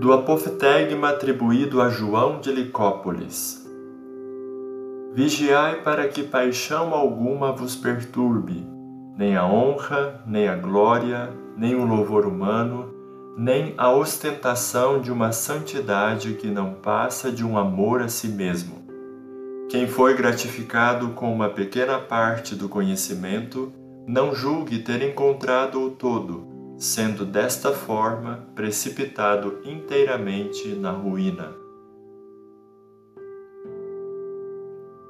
do apoftegma atribuído a João de Licópolis. Vigiai para que paixão alguma vos perturbe, nem a honra, nem a glória, nem o louvor humano, nem a ostentação de uma santidade que não passa de um amor a si mesmo. Quem foi gratificado com uma pequena parte do conhecimento, não julgue ter encontrado o todo sendo desta forma precipitado inteiramente na ruína.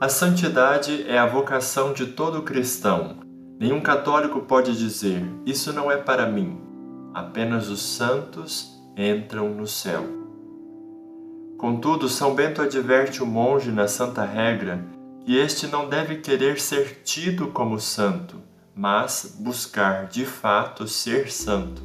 A santidade é a vocação de todo cristão. Nenhum católico pode dizer: Isso não é para mim. Apenas os santos entram no céu. Contudo, São Bento adverte o monge na Santa Regra que este não deve querer ser tido como santo, mas buscar de fato ser santo.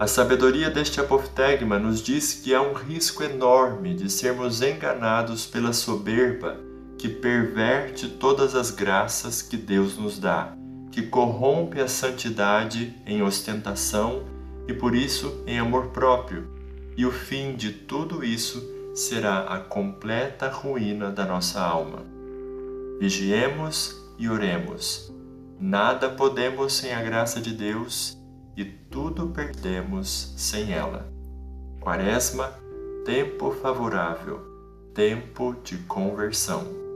A sabedoria deste apoftegma nos diz que há um risco enorme de sermos enganados pela soberba que perverte todas as graças que Deus nos dá, que corrompe a santidade em ostentação e por isso em amor próprio, e o fim de tudo isso será a completa ruína da nossa alma. Vigiemos e oremos Nada podemos sem a graça de Deus e tudo perdemos sem ela. Quaresma, tempo favorável, tempo de conversão.